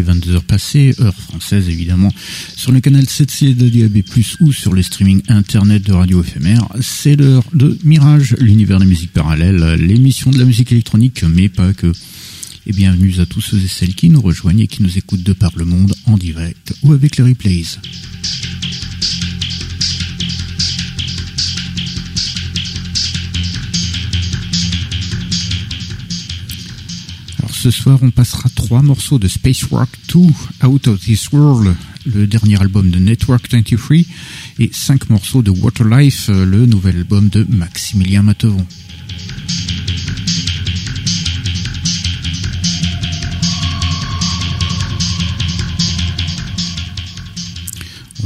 Est jeudi et les 22h passées, heure française évidemment, sur le canal 7C de DAB+, ou sur les streaming internet de Radio Éphémère. C'est l'heure de Mirage, l'univers des musiques parallèles, l'émission de la musique électronique, mais pas que. Et bienvenue à tous ceux et celles qui nous rejoignent et qui nous écoutent de par le monde en direct ou avec les replays. Ce soir, on passera trois morceaux de Space Rock 2, Out of This World, le dernier album de Network 23, et cinq morceaux de Waterlife, le nouvel album de Maximilien Matevon.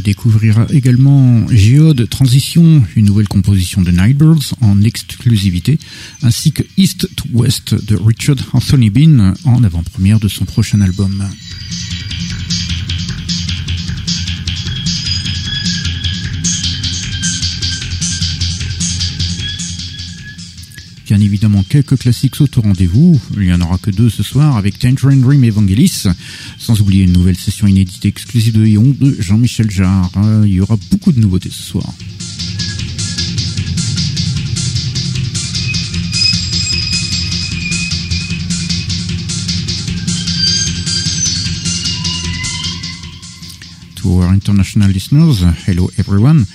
Découvrira également Geode Transition, une nouvelle composition de Nightbirds en exclusivité, ainsi que East to West de Richard Anthony Bean en avant-première de son prochain album. Bien évidemment, quelques classiques sautent au rendez-vous. Il n'y en aura que deux ce soir avec Tangerine Dream Evangelis, sans oublier une nouvelle session inédite exclusive de Eon de Jean-Michel Jarre. Euh, Il y aura beaucoup de nouveautés ce soir. To our international listeners, hello everyone.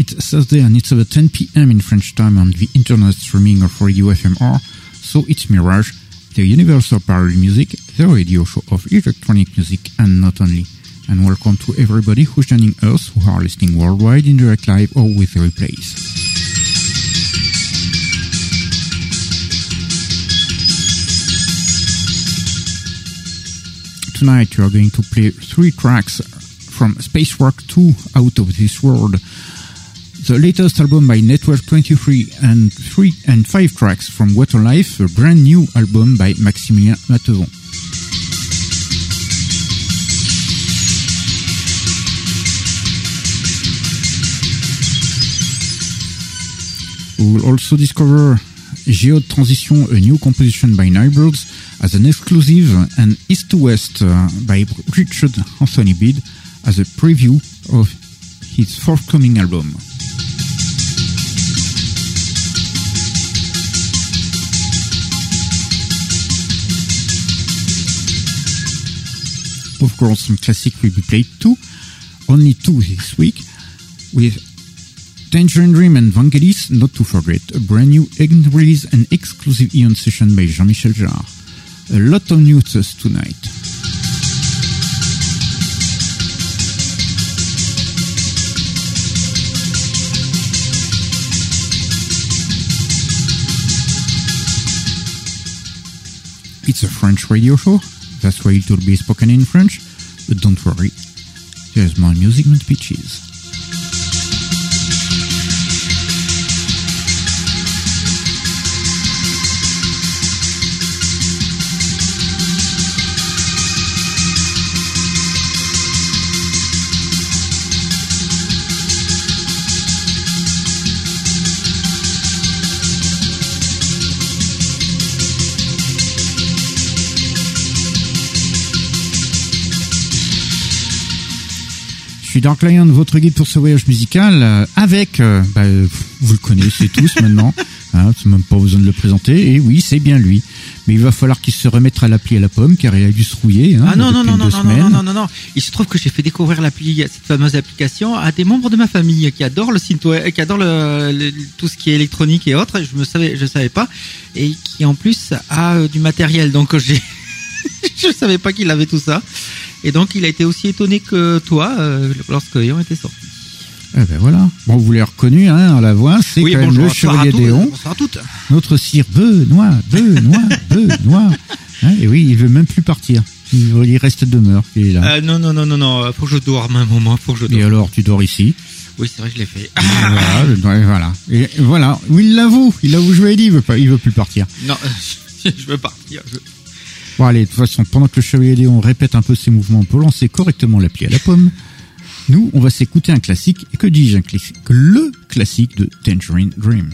It's Thursday and it's about 10 p.m. in French time on the internet streaming of Radio FMR, so it's Mirage, the universal parallel music, the radio show of electronic music and not only. And welcome to everybody who's joining us who are listening worldwide in direct live or with the replays. Tonight we are going to play three tracks from Space Rock 2 Out of This World, the latest album by Network 23 and three and five tracks from Waterlife, a brand new album by Maximilien Matevon. We will also discover Geode Transition, a new composition by Nightbirds, as an exclusive, and East to West uh, by Richard Anthony Bid as a preview of his forthcoming album. Of course, some classic will be played too. Only two this week, with Tangerine Dream and Vangelis, not to forget, a brand new release and exclusive Eon session by Jean-Michel Jarre. A lot of news tonight. It's a French radio show, that's why it will be spoken in French, but don't worry, there's more music than speeches. Je suis Dark Lion, votre guide pour ce voyage musical, euh, avec, euh, bah, vous le connaissez tous maintenant, hein, c'est même pas besoin de le présenter, et oui, c'est bien lui. Mais il va falloir qu'il se remette à l'appli à la pomme, car il a dû se rouiller. Hein, ah non, non, non, non, non, non, non, non, non. Il se trouve que j'ai fait découvrir l'appli, cette fameuse application, à des membres de ma famille qui adorent le site web, qui adorent le, le- tout ce qui est électronique et autres. Je me savais, je savais pas, et qui en plus a euh, du matériel. Donc j'ai, je savais pas qu'il avait tout ça. Et donc il a été aussi étonné que toi euh, lorsque Yon était sorti. Eh ben voilà. Bon, vous l'avez reconnu, hein, à la voix, c'est quand même le chevalier Déon, bonsoir à toutes. notre cire Benoît, Benoît, Benoît. Hein, et oui, il veut même plus partir. Il, il reste demeure, il est là. Euh, non, non, non, non, non, faut que je dorme un moment, faut que je Et dorme. alors, tu dors ici? Oui, c'est vrai, je l'ai fait. voilà, voilà. Et voilà. Oui, il l'avoue. Il avoue, je lui ai dit, il veut pas, il veut plus partir. non, je veux partir. je- Bon, allez, de toute façon, pendant que le chevalier Léon répète un peu ses mouvements pour lancer correctement l'appli à la pomme, nous, on va s'écouter un classique. Et que dis-je un classique Le classique de Tangerine Dream.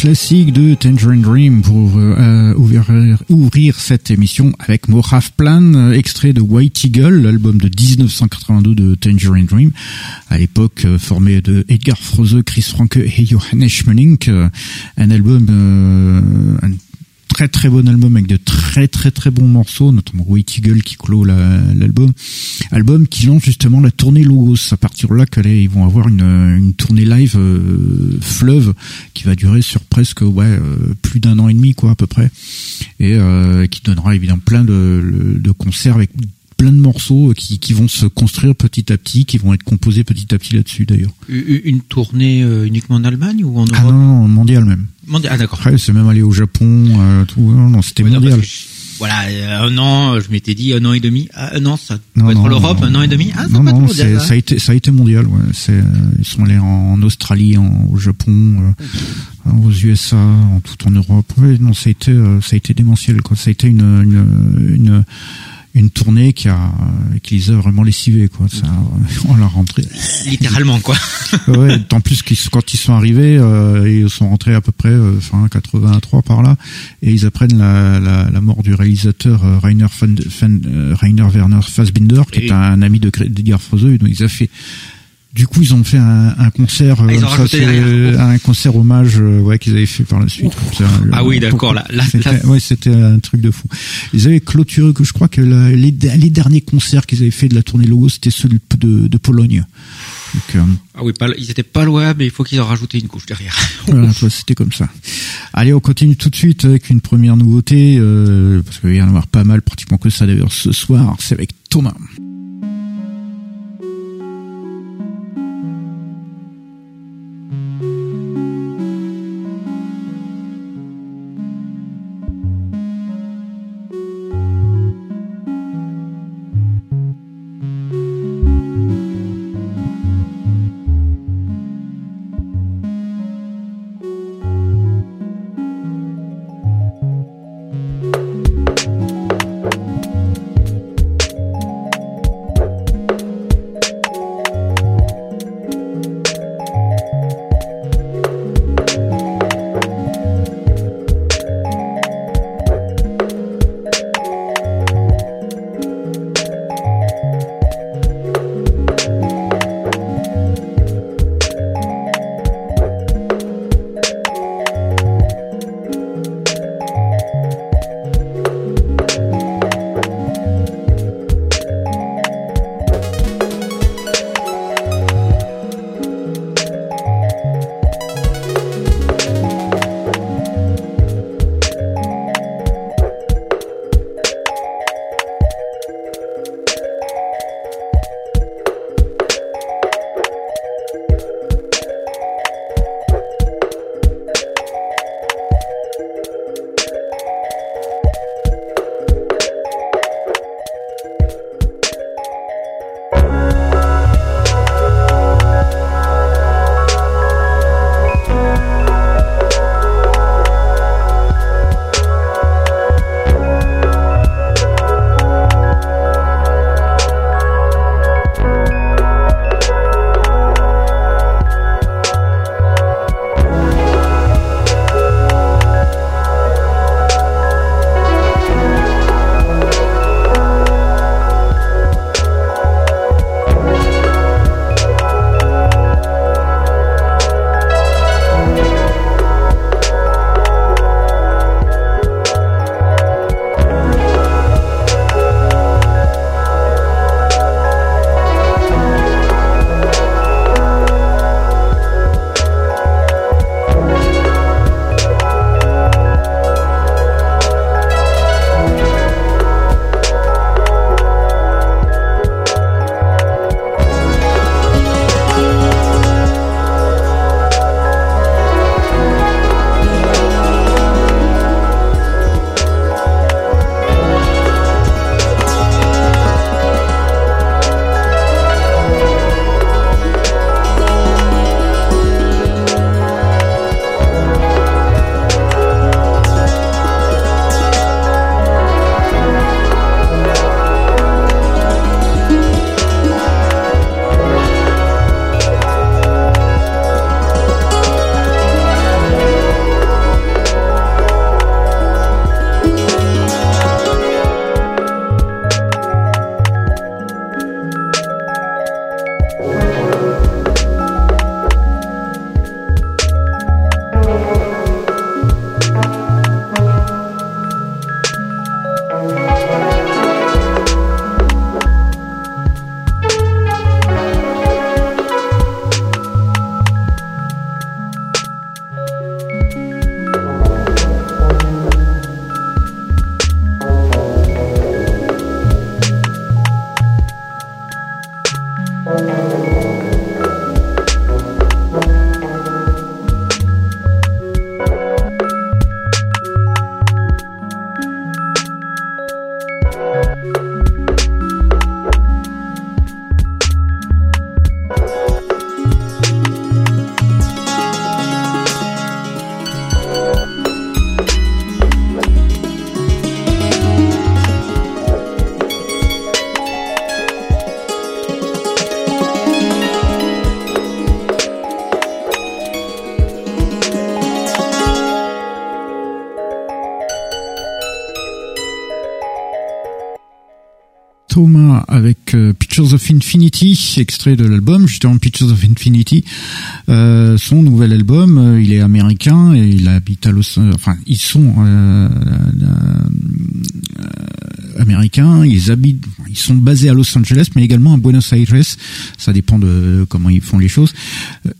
Classique de Tangerine Dream pour euh, ouvrir, ouvrir, cette émission avec Moraf Plan, extrait de White Eagle, l'album de 1982 de Tangerine Dream, à l'époque euh, formé de Edgar Froese, Chris Franke et Johannes Schmeling, euh, un album, un très très bon album avec de très très très bons morceaux, notamment White Eagle qui clôt l'album. album qui lance justement la tournée Logos. À partir de là, ils vont avoir une, une tournée live euh, fleuve qui va durer sur presque ouais euh, plus d'un an et demi quoi à peu près, et euh, qui donnera évidemment plein de, de concerts avec plein de morceaux qui, qui vont se construire petit à petit, qui vont être composés petit à petit là-dessus d'ailleurs. Une tournée uniquement en Allemagne ou en ah Europe Ah non, non, mondial même. Mondial, ah d'accord. Après, c'est même allé au Japon, euh, tout. Non, non c'était mondial. voilà, euh, un an, je m'étais dit un an et demi. Ah, un an, ça peut être l'Europe, un an et demi. Ah, ça non, non, mondial, ça a été, ça a été mondial. Ouais. Euh, ils sont allés en Australie, en, au Japon, euh, aux USA, en tout en Europe. Ouais, non, ça a été, ça a été démentiel. Quoi. Ça a été une, une, une une tournée qui a qui les a vraiment lessivés quoi. Ça on l'a rentré. Littéralement quoi. Ouais en plus quand ils sont arrivés euh, ils sont rentrés à peu près euh, fin 83 par là et ils apprennent la, la, la mort du réalisateur euh, Rainer euh, Rainer Werner Fassbinder qui est un, ami de Edgar Froese donc ils ont fait du coup, ils ont fait un, un concert, ah, euh, ça, un concert hommage, euh, ouais, qu'ils avaient fait par la suite. ah oui, d'accord. Là, là, c'était, ouais, c'était un truc de fou. Ils avaient clôturé que je crois que la, les, les, derniers concerts qu'ils avaient fait de la tournée Logo, c'était ceux de, de, de Pologne. Donc, euh, ah oui, pas, ils étaient pas loin, mais il faut qu'ils en rajouté une couche derrière. voilà, c'était comme ça. Allez, on continue tout de suite avec une première nouveauté, euh, parce qu'il va y en avoir pas mal, pratiquement que ça d'ailleurs ce soir. C'est avec. Thomas Extrait de l'album justement Pictures of Infinity, euh, son nouvel album. Euh, il est américain et il habite à Los, enfin ils sont américains. Ils habitent, ils sont basés à Los Angeles, mais également à Buenos Aires. Ça dépend de comment ils font les choses.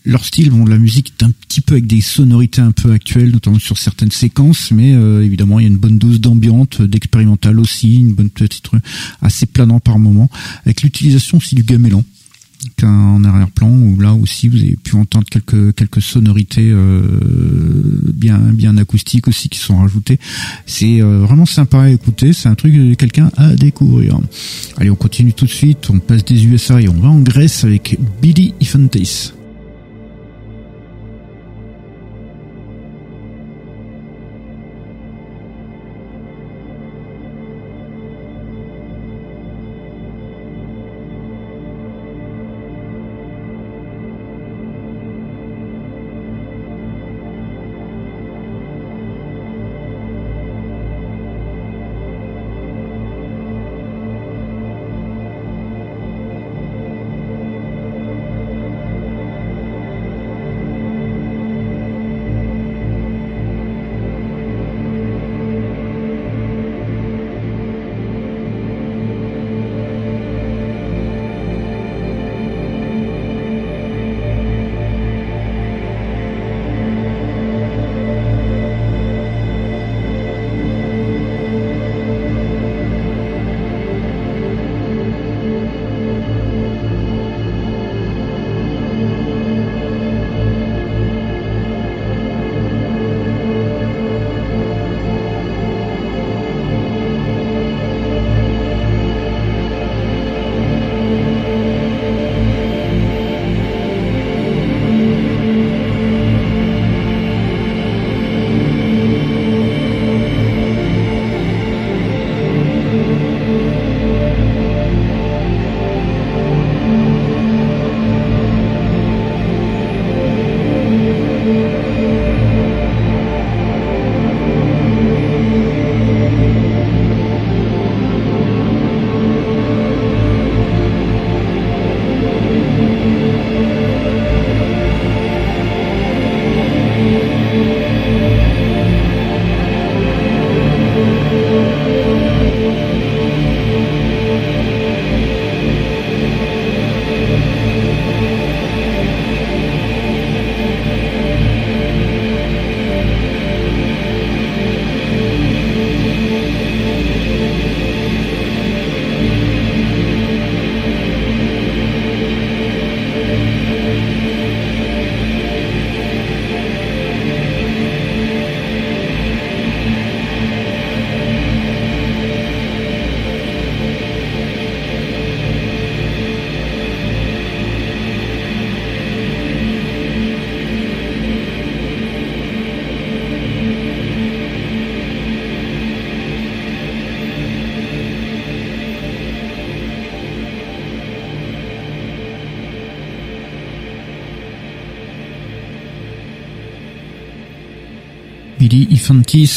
Leur style, bon, la musique est un petit peu avec des sonorités un peu actuelles, notamment sur certaines séquences, mais évidemment il y a une bonne dose d'ambiance, d'expérimental aussi, une bonne petite assez planant par moment, avec l'utilisation aussi du gamelan en arrière-plan où là aussi vous avez pu entendre quelques quelques sonorités euh, bien bien acoustiques aussi qui sont rajoutées. C'est euh, vraiment sympa à écouter, c'est un truc de quelqu'un à découvrir. Allez, on continue tout de suite, on passe des USA et on va en Grèce avec Billy Ifantis.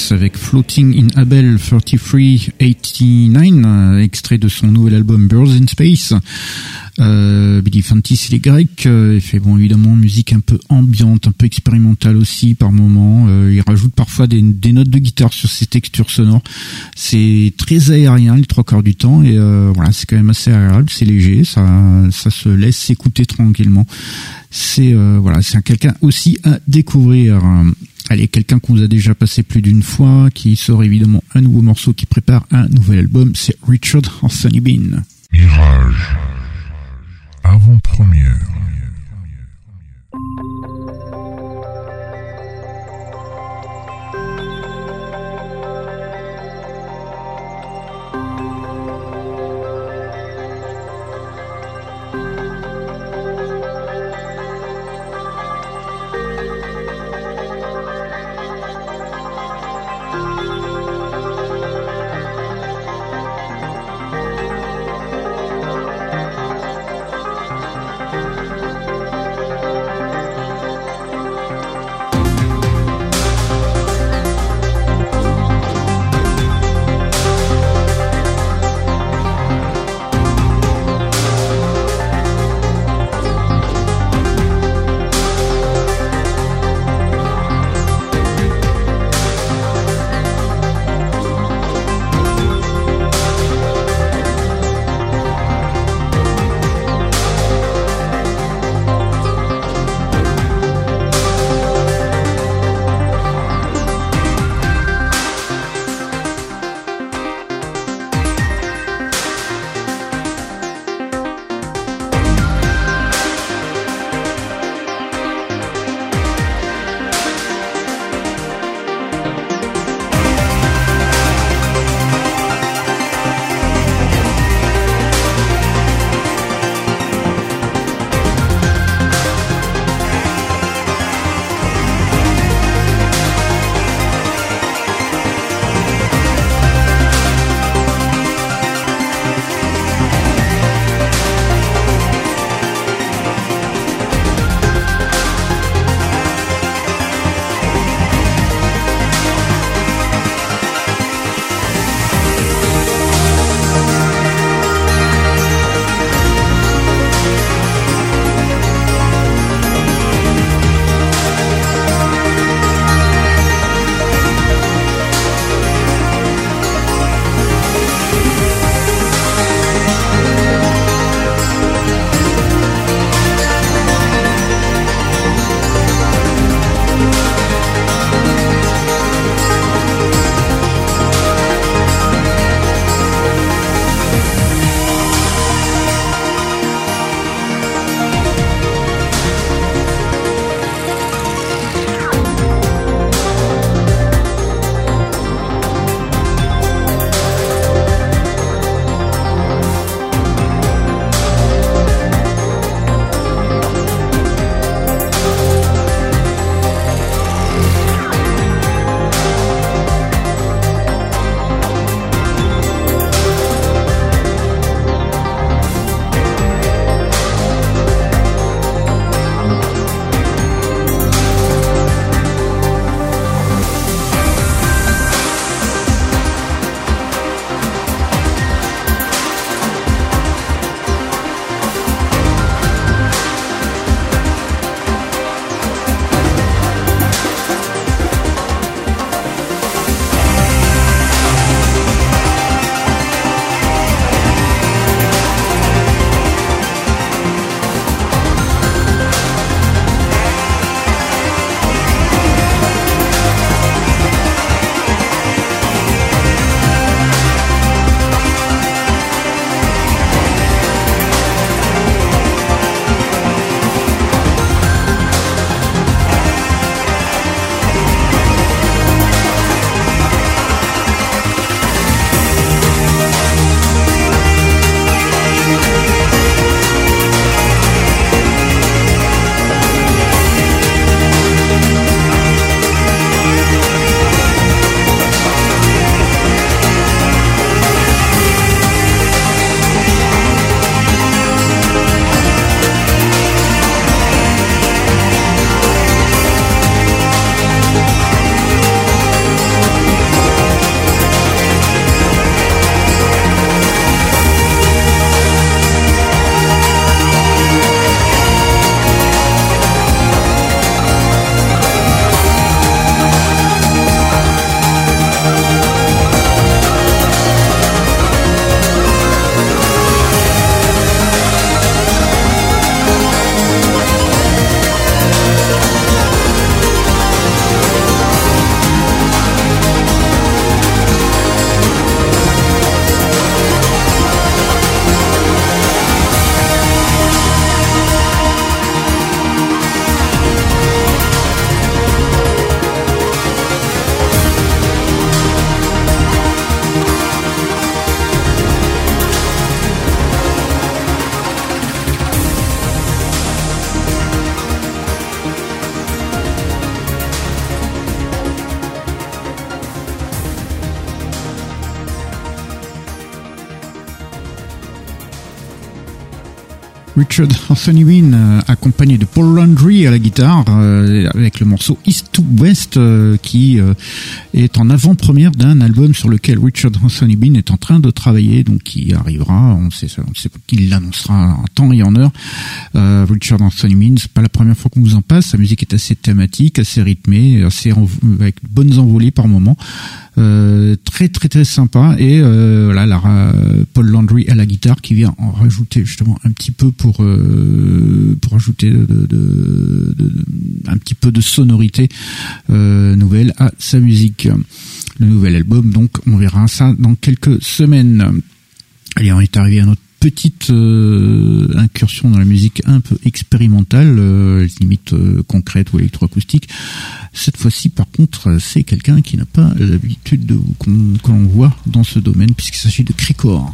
Avec Floating in Abel 3389, euh, extrait de son nouvel album Birds in Space. Euh, Billy Ifantis, il est grec, euh, il fait bon évidemment musique un peu ambiante, un peu expérimentale aussi par moment. il rajoute parfois des, notes de guitare sur ses textures sonores. C'est très aérien les trois quarts du temps et voilà, c'est quand même assez agréable, c'est léger, ça, ça se laisse s'écouter tranquillement. C'est voilà, c'est quelqu'un aussi à découvrir. Allez, quelqu'un qu'on vous a déjà passé plus d'une fois, qui sort évidemment un nouveau morceau, qui prépare un nouvel album, c'est Richard Anthony Bean. Mirage. Avant-première. Richard Anthony Wynn, euh, accompagné de Paul Landry à la guitare, euh, avec le morceau East to West, euh, qui est en avant-première d'un album sur lequel Richard Anthony Wynn est en train de travailler, donc qui arrivera, on sait, on sait qu'il l'annoncera en temps et en heure. Richard Anthony Wynn, c'est pas la première fois qu'on vous en passe, sa musique est assez thématique, assez rythmée, assez avec bonnes envolées par moments. Très très très sympa et voilà la, Paul la guitare qui vient en rajouter justement un petit peu pour euh, pour ajouter de, un petit peu de sonorité nouvelle à sa musique le nouvel album donc on verra ça dans quelques semaines Allez, on est arrivé à notre petite euh, incursion dans la musique un peu expérimentale, euh, limite euh, concrète ou électroacoustique. Cette fois-ci, par contre, c'est quelqu'un qui n'a pas l'habitude de qu'on voit dans ce domaine, puisqu'il s'agit de Cricor.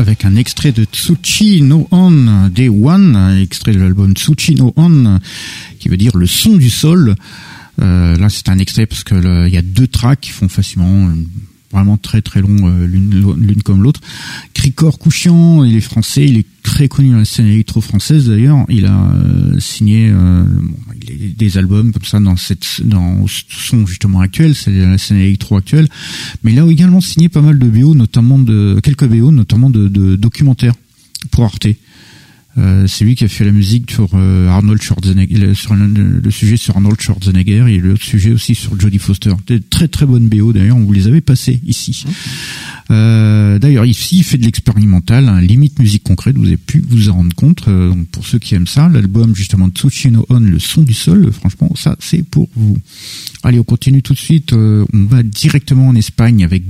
Avec un extrait de Tsuchi no On Day One, extrait de l'album Tsuchi no On, qui veut dire le son du sol. Euh, là, c'est un extrait parce que il y a deux tracks qui font facilement vraiment très très long euh, l'une comme l'autre. Cricor Couchian, il est français, il est très connu dans la scène électro-française d'ailleurs. Il a euh, signé euh, des albums comme ça dans cette dans son justement actuel, c'est la scène électro actuelle. Mais il a également signé pas mal de BO, notamment de quelques BO, notamment de, de documentaires pour Arte. Euh, c'est lui qui a fait la musique sur euh, Arnold Schwarzenegger, sur le, sujet sur Arnold Schwarzenegger et l'autre sujet aussi sur Jodie Foster. Des très très bonnes BO d'ailleurs, on vous les avait passées ici. Euh, d'ailleurs ici il fait de l'expérimental, hein, limite musique concrète, vous avez pu vous en rendre compte. donc pour ceux qui aiment ça, l'album justement Tsuchino On, le son du sol, franchement ça c'est pour vous. Allez on continue tout de suite, on va directement en Espagne avec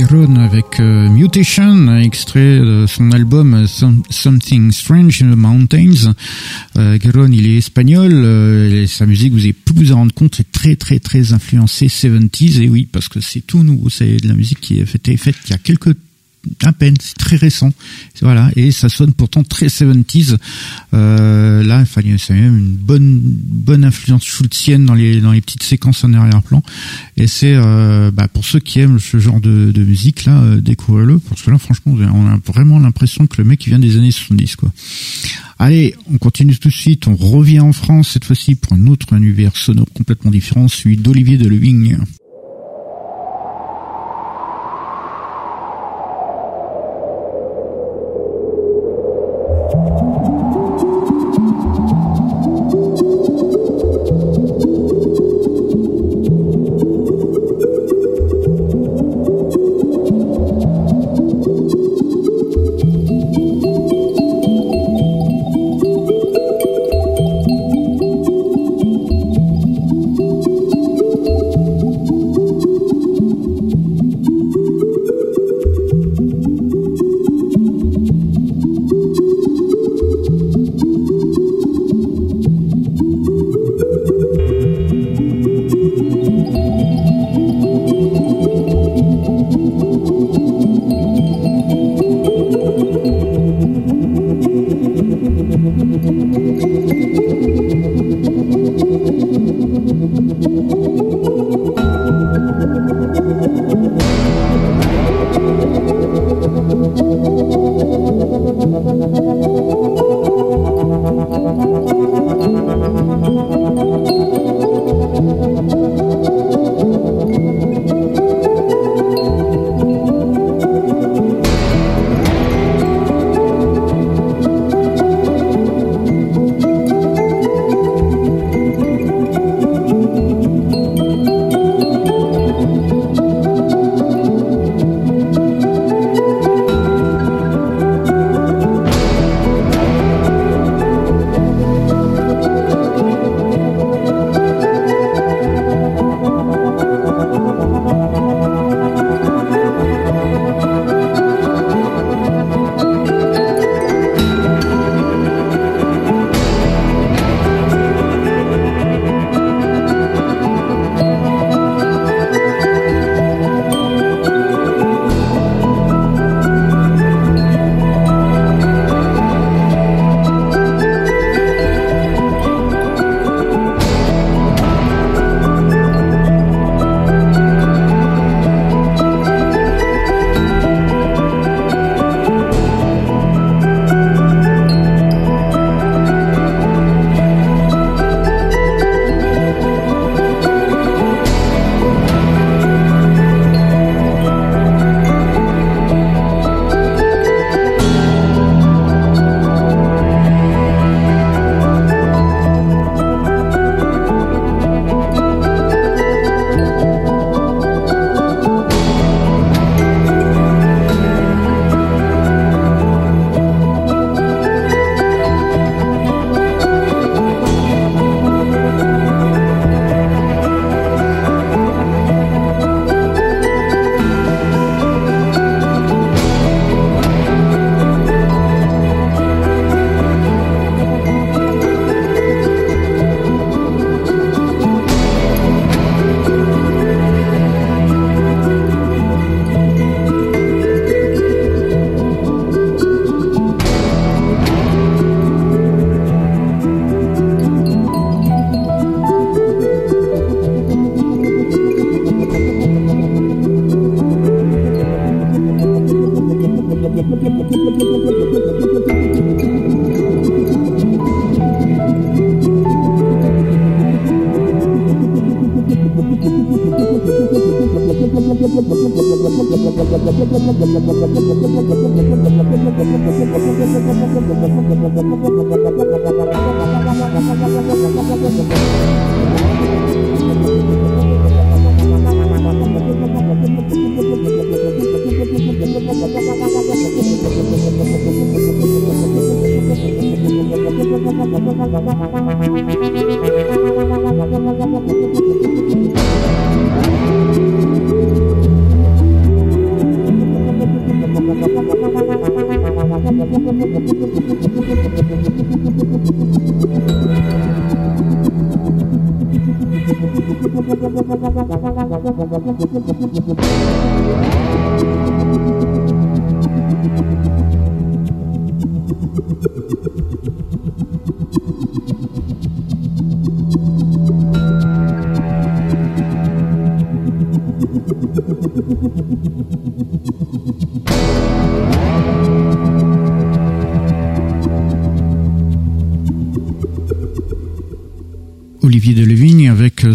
Gueron. avec euh, Mutation, extrait de son album euh, Something Strange in the Mountains. Euh, il est espagnol, euh, sa musique, vous avez pu vous en rendre compte, est très très très influencée 70s, et oui, parce que c'est tout nouveau, c'est de la musique qui a été faite il y a quelques à peine, c'est très récent. Voilà, et ça sonne pourtant très 70s. Euh, là, c'est même une bonne bonne influence schultzienne dans les dans les petites séquences en arrière-plan. Et c'est euh, bah, pour ceux qui aiment ce genre de, de musique là, euh, découvrez-le parce que là, franchement, on a vraiment l'impression que le mec il vient des années 70 quoi. Allez, on continue tout de suite. On revient en France cette fois-ci pour un autre univers sonore complètement différent, celui d'Olivier Delevigne.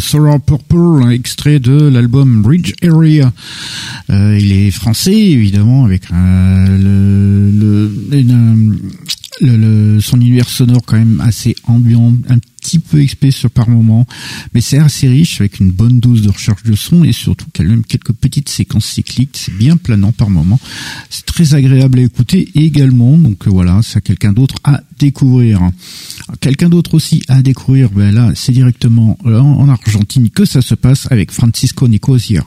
Sorrow Purple, extrait de l'album Bridge Area. Euh, il est français, évidemment, avec euh, son univers sonore quand même assez ambiant, petit peu sur par moment, mais c'est assez riche avec une bonne dose de recherche de son et surtout quand même quelques petites séquences cycliques, c'est bien planant par moment, c'est très agréable à écouter également, donc voilà, c'est quelqu'un d'autre à découvrir. Quelqu'un d'autre aussi à découvrir, ben là c'est directement en Argentine que ça se passe avec Francisco Nicosia.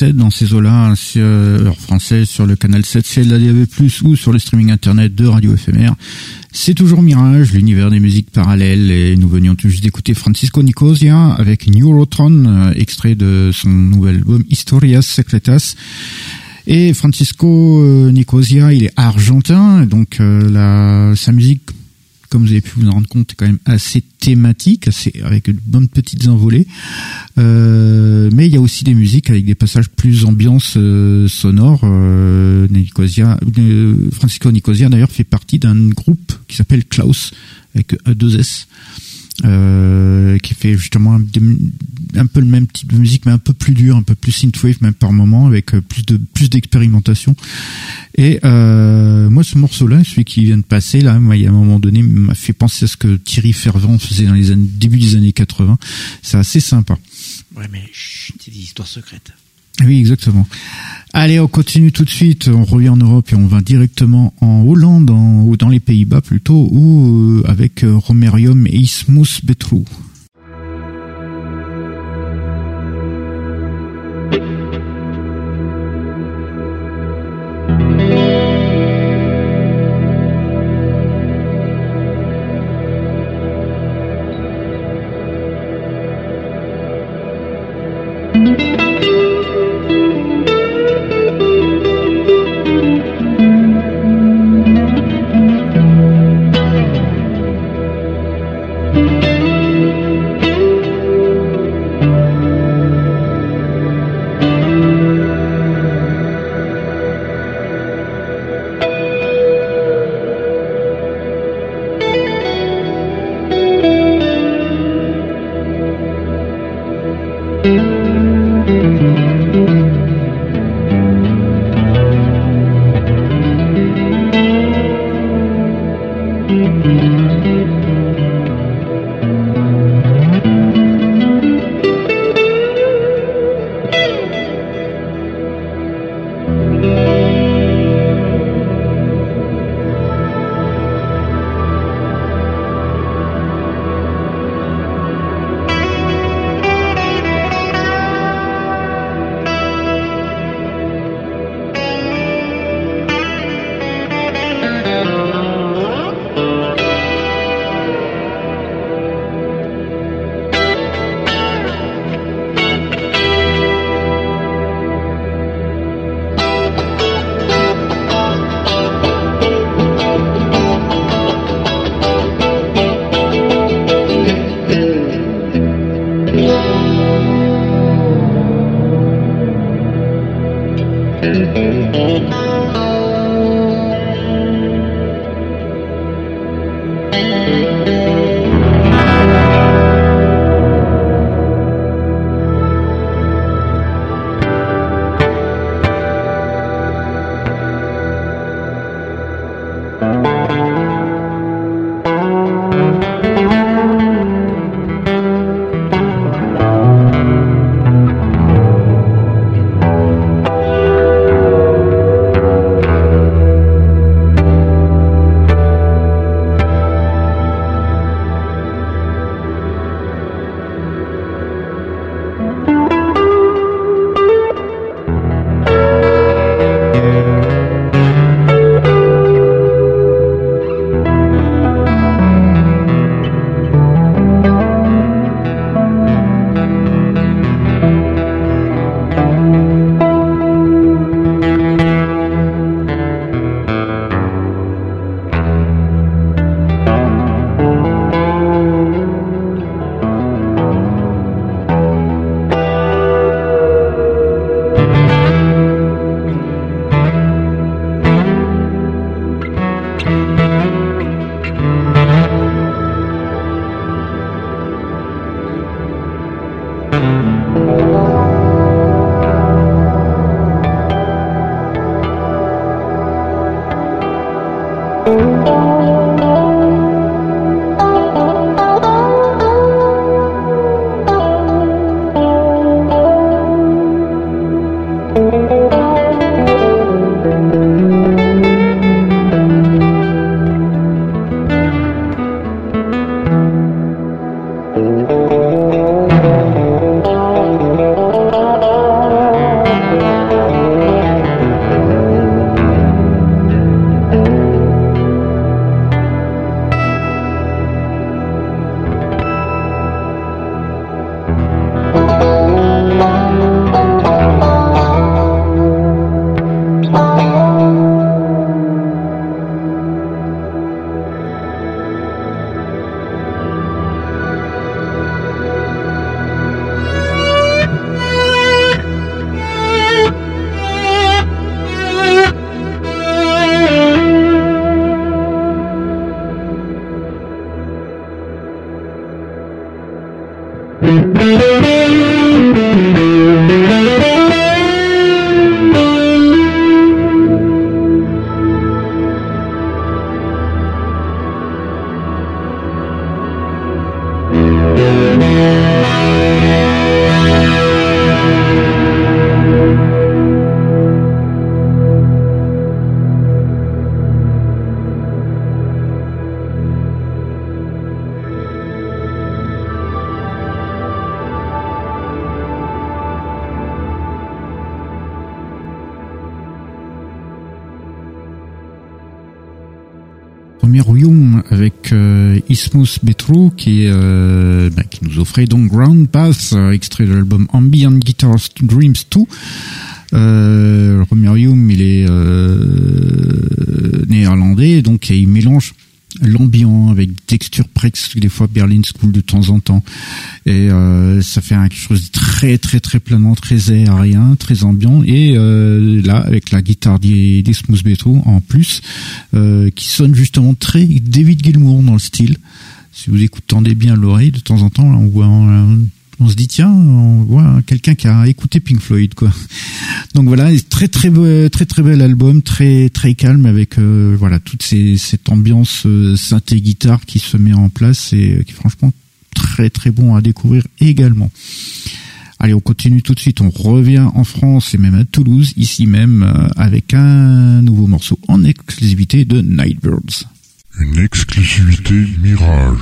23h07 dans ces eaux-là, heure française, sur le canal 7 c de la DAB+, ou sur le streaming internet de Radio Éphémère. C'est toujours Mirage, l'univers des musiques parallèles, et nous venions tout juste d'écouter Francisco Nicosia avec Neurotron, euh, extrait de son nouvel album Historias Secretas. Et Francisco euh, Nicosia, il est argentin, donc euh, sa musique comme vous avez pu vous en rendre compte, est quand même assez thématique, assez, avec de bonnes petites envolées. Euh, mais il y a aussi des musiques avec des passages plus ambiance euh, sonore. Euh, Nicosia, euh, Francisco Nicosia d'ailleurs fait partie d'un groupe qui s'appelle Klaus avec 2 S euh, qui fait justement un, un, peu le même type de musique, mais un peu plus dur, un peu plus synthwave même par moment, avec euh, plus de plus d'expérimentation. Et euh, moi, ce morceau-là, celui qui vient de passer là, moi, il y a un moment donné, m'a fait penser à ce que Thierry Fervent faisait dans les années, début des années 80. C'est assez sympa. Ouais, mais c'est des histoires secrètes. Oui, exactement. Allez, on continue tout de suite. On revient en Europe et on va directement en Hollande, ou dans les Pays-Bas plutôt, ou euh, avec euh, Romerium et Ismus Betrou. Ismus Betro qui, euh, bah, qui nous offrait donc Ground Path, euh, extrait de l'album Ambient Guitar Dreams 2. Euh, Romerium, il est euh, néerlandais, donc il mélange l'ambiant avec des textures presque des fois Berlin School de temps en temps. Et euh, ça fait quelque chose de très très très planant très aérien très ambiant. Et euh, là avec la guitare des, des Smooth Beto en plus euh, qui sonne justement très David Gilmour dans le style. Si vous écoutez bien l'oreille de temps en temps on voit on se dit tiens, on voit quelqu'un qui a écouté Pink Floyd quoi. Donc voilà, très très très très bel album, très très calme avec euh, voilà toute ces, cette ambiance euh, synthé guitare qui se met en place et qui est franchement très très bon à découvrir également. Allez, on continue tout de suite, on revient en France et même à Toulouse, ici même, euh, avec un nouveau morceau en exclusivité de Nightbirds. Une exclusivité Mirage.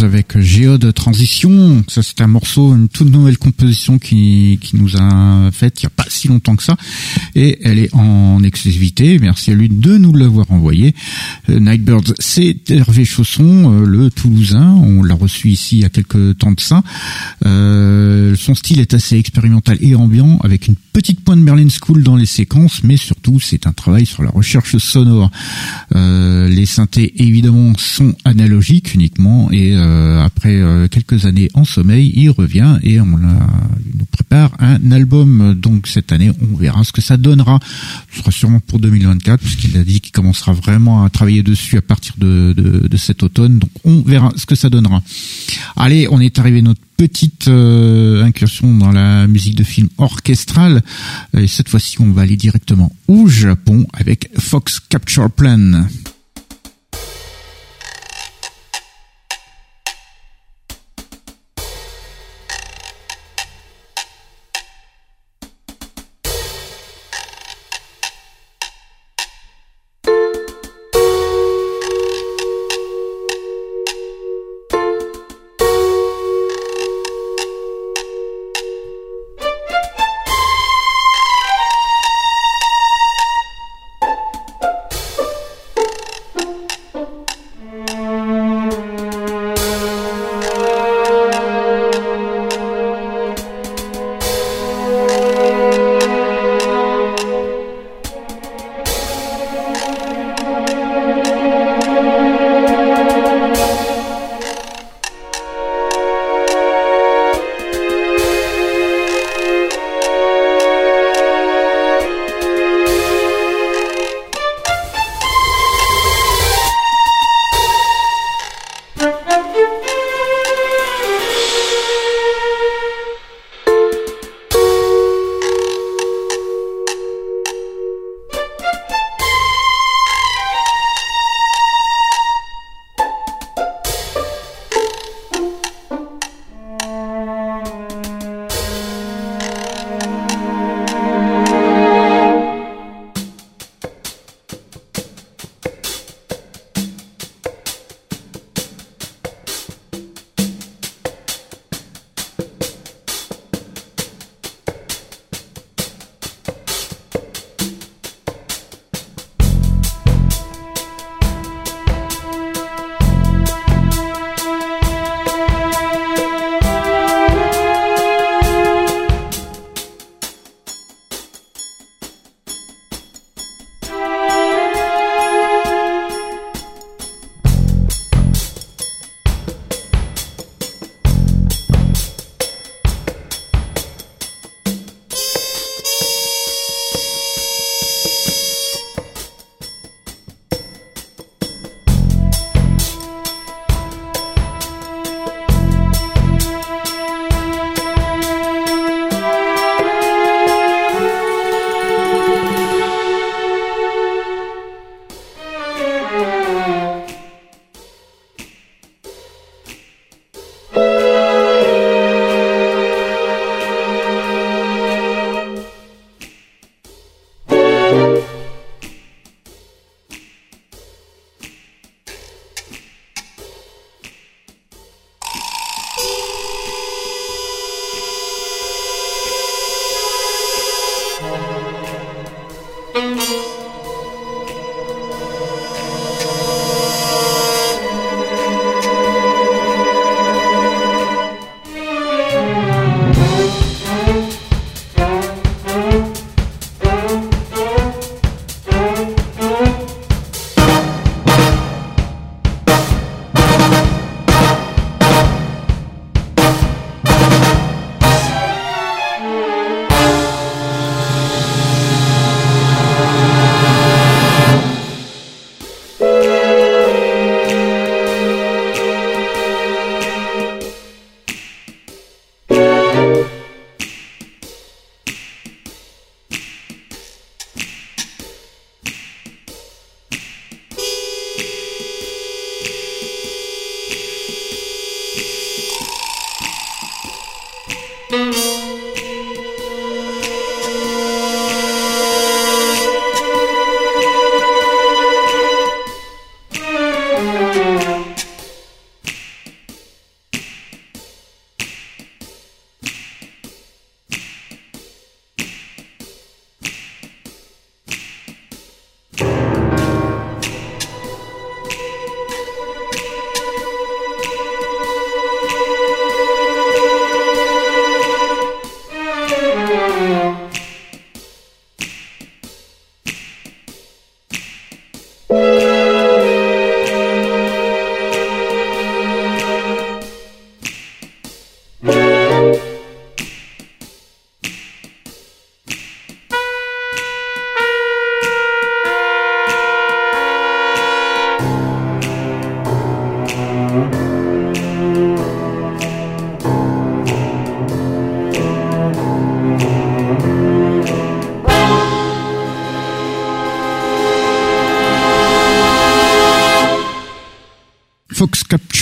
Avec Géode Transition. Ça, c'est un morceau, une toute nouvelle composition qui, qui nous a faite si longtemps que ça. Et elle est en exclusivité. Merci à lui de nous l'avoir envoyé. Euh, Nightbirds, c'est Hervé Chausson, euh, le Toulousain. On l'a reçu ici il y a quelques temps de ça. Euh, son style est assez expérimental et ambiant avec une petite pointe Berlin School dans les séquences, mais surtout c'est un travail sur la recherche sonore. Les synthés évidemment sont analogiques uniquement et après quelques années en sommeil, il revient et on nous prépare un album. Donc cette année, on verra ce que ça donnera. Ce sera sûrement pour 2024 puisqu'il a dit qu'il commencera vraiment à travailler dessus à partir de, cet automne. Donc on verra ce que ça donnera. Allez, on est arrivé à notre petite euh, incursion dans la musique de film orchestrale. Et cette fois-ci, on va aller directement au Japon avec Fox Capture Plan.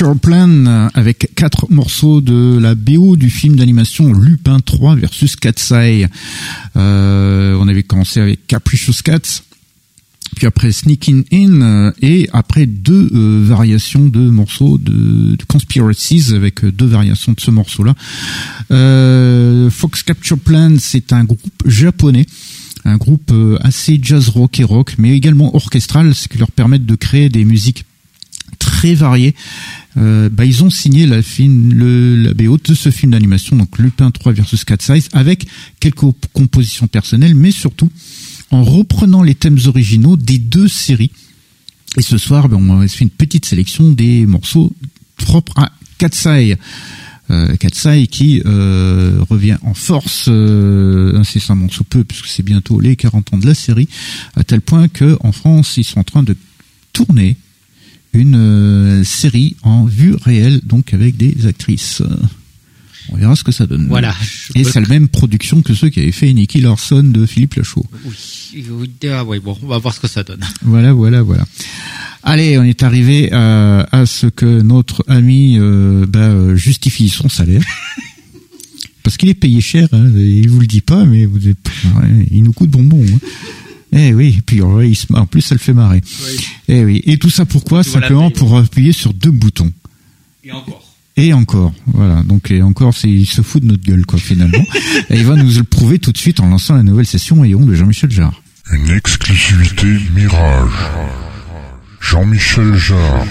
Fox Capture Plan avec quatre morceaux de la BO du film d'animation Lupin 3 versus Katsai. Euh, on avait commencé avec Capricious Cats, puis après Sneaking In euh, et après deux euh, variations de morceaux de, Conspiracies avec deux variations de ce morceau-là. Fox Capture Plan, c'est un groupe japonais un groupe assez jazz rock et rock, mais également orchestral, ce qui leur permet de créer des musiques très variées. Euh, bah, ils ont signé la, film, le, la BO de ce film d'animation, donc Lupin 3 versus Cat Size, avec quelques compositions personnelles, mais surtout en reprenant les thèmes originaux des deux séries. Et ce soir, ben, on va faire une petite sélection des morceaux propres à Katsai. Euh, qui euh, revient en force euh, incessamment sous peu, puisque c'est bientôt les 40 ans de la série, à tel point que en France, ils sont en train de tourner une euh, série en vue réelle, donc avec des actrices. On verra ce que ça donne. Voilà. Et c'est la même production que ceux qui avaient fait Nicky Larson de Philippe Lachaud. Oui, oui, ah bon, on va voir ce que ça donne. Voilà, voilà, voilà. Allez, on est arrivé à, à ce que notre ami euh, bah, euh, justifie son salaire. Parce qu'il est payé cher, hein, il vous le dit pas, mais vous il nous coûte bonbon. Hein. Eh oui, puis en plus ça le fait marrer. Oui. Eh oui, et tout ça pourquoi? Simplement pour appuyer sur deux boutons. Et encore. Et encore, voilà. Donc et encore, c'est il se fout de notre gueule quoi finalement. et il va nous le prouver tout de suite en lançant la nouvelle session Ayons de Jean-Michel Jarre. Une exclusivité Mirage. Jean-Michel Jarre.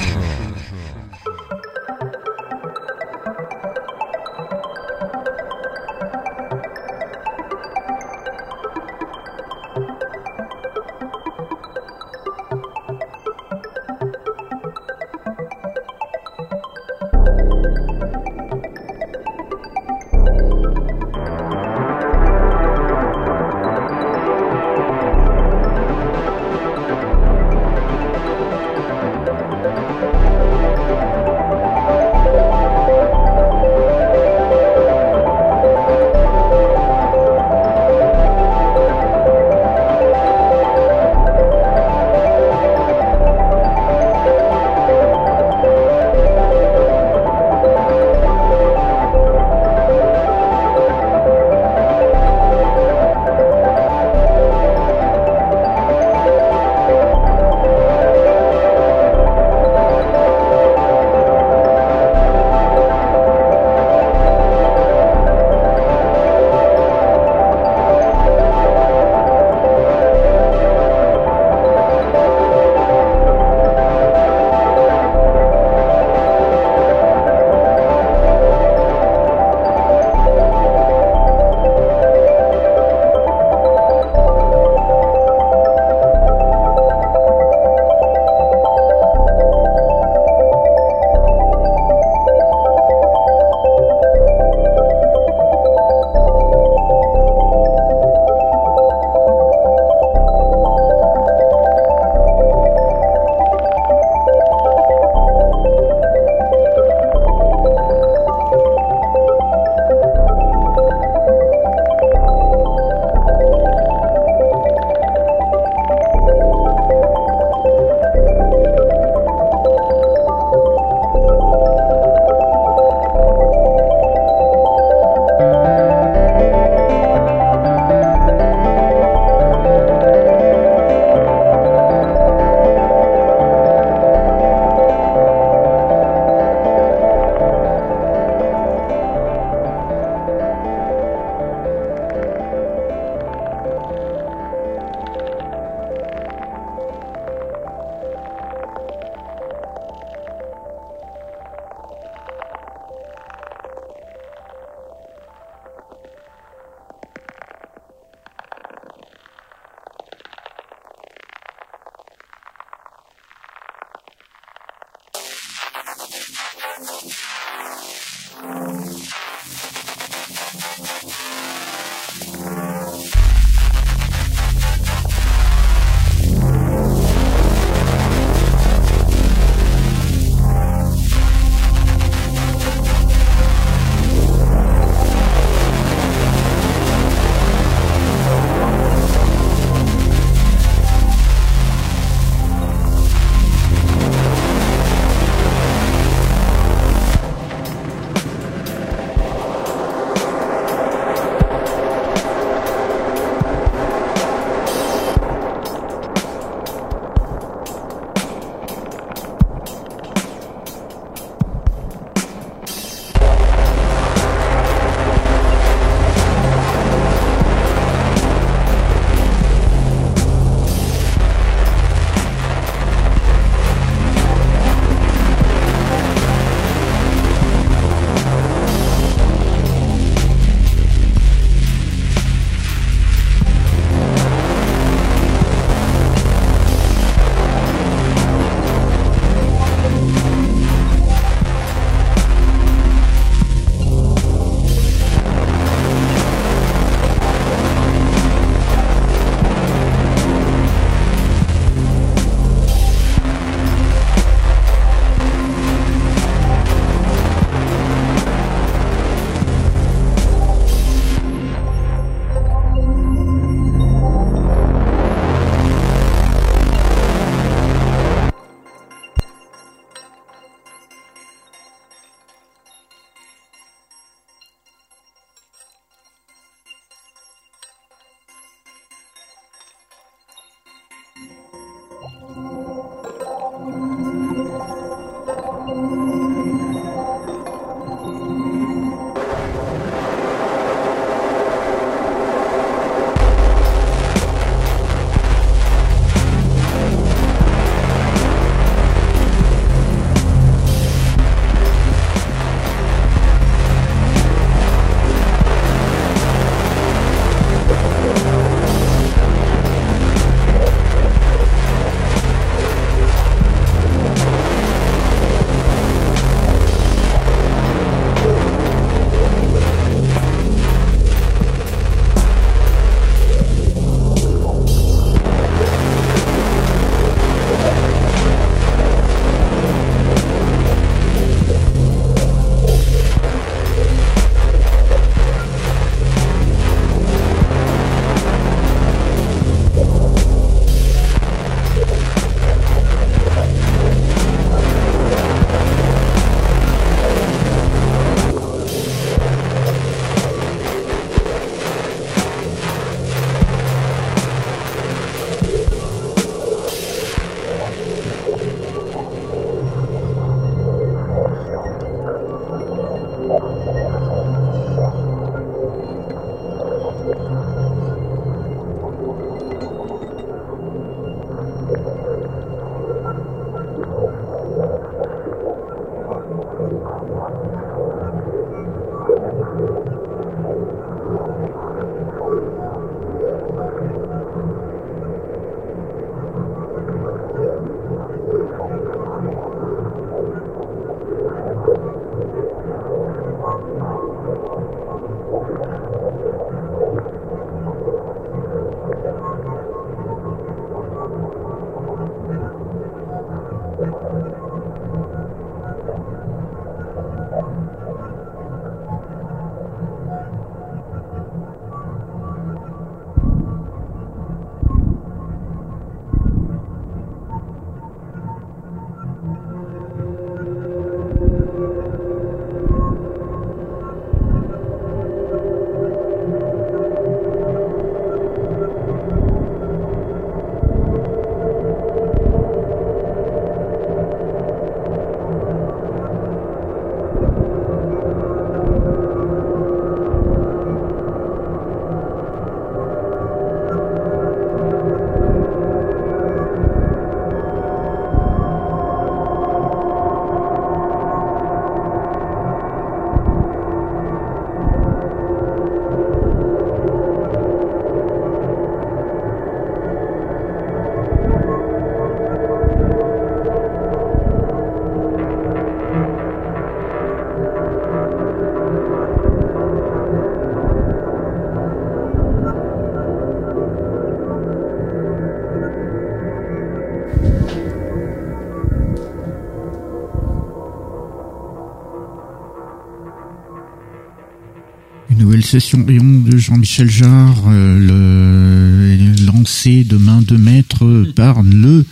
Session Rayon de Jean-Michel Jarre, euh, le, lancé de main de maître Hmm. par le,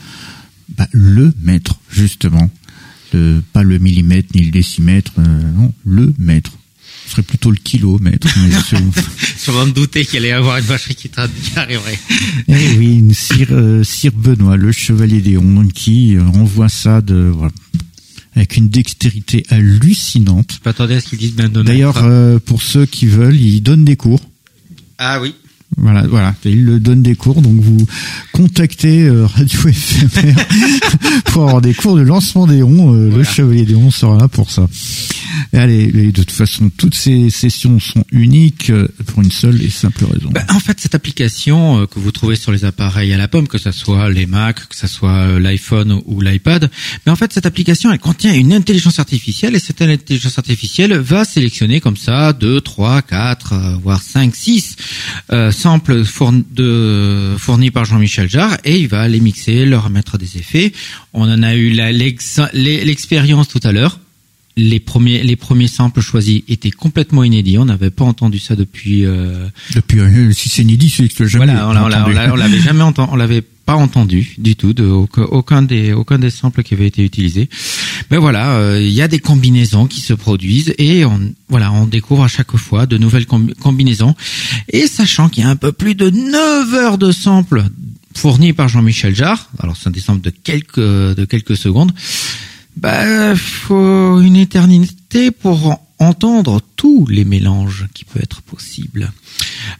bah, le maître, justement. Le, pas le millimètre ni le décimètre, euh, non, le maître. Ce serait plutôt le kilomètre. mais Je me doutais qu'il allait y avoir une vacherie qui qui arriverait. Eh oui, Sir, euh, Benoît, le chevalier des ondes, qui euh, envoie ça de, voilà, avec une dextérité hallucinante. Je m'attendais à ce qu'ils disent D'ailleurs, euh, pour ceux qui veulent, il donne des cours. ah oui. Voilà, voilà, il le donne des cours, donc vous contactez euh, Radio FMR pour avoir des cours de lancement des ronds. euh, Le chevalier des ronds sera là pour ça. Et allez, et de toute façon, toutes ces sessions sont uniques euh, pour une seule et simple raison. Ben, en fait, cette application euh, que vous trouvez sur les appareils à la pomme, que ce soit les Mac, que ce soit l'iPhone ou l'iPad, mais en fait, cette application, elle contient une intelligence artificielle et cette intelligence artificielle va sélectionner comme ça 2, 3, 4, voire 5, 6 euh, samples fourn- de, fournis par Jean-Michel Jarre et il va les mixer, leur mettre des effets. On en a eu l'expérience tout à l'heure. Les premiers, les premiers samples choisis étaient complètement inédits. On n'avait pas entendu ça depuis euh, Depuis, euh, si c'est inédit, c'est que jamais. voilà, on l'avait jamais entendu, on l'avait pas entendu du tout, de aucun, des aucun des samples qui avaient été utilisés. Mais voilà, euh, il y a des combinaisons qui se produisent et on voilà, on découvre à chaque fois de nouvelles combi- combinaisons. Et sachant qu'il y a un peu plus de 9 heures de samples fournis par Jean-Michel Jarre, alors c'est des samples de quelques de quelques secondes, bah faut une éternité pour entendre tous les mélanges qui peuvent être possibles.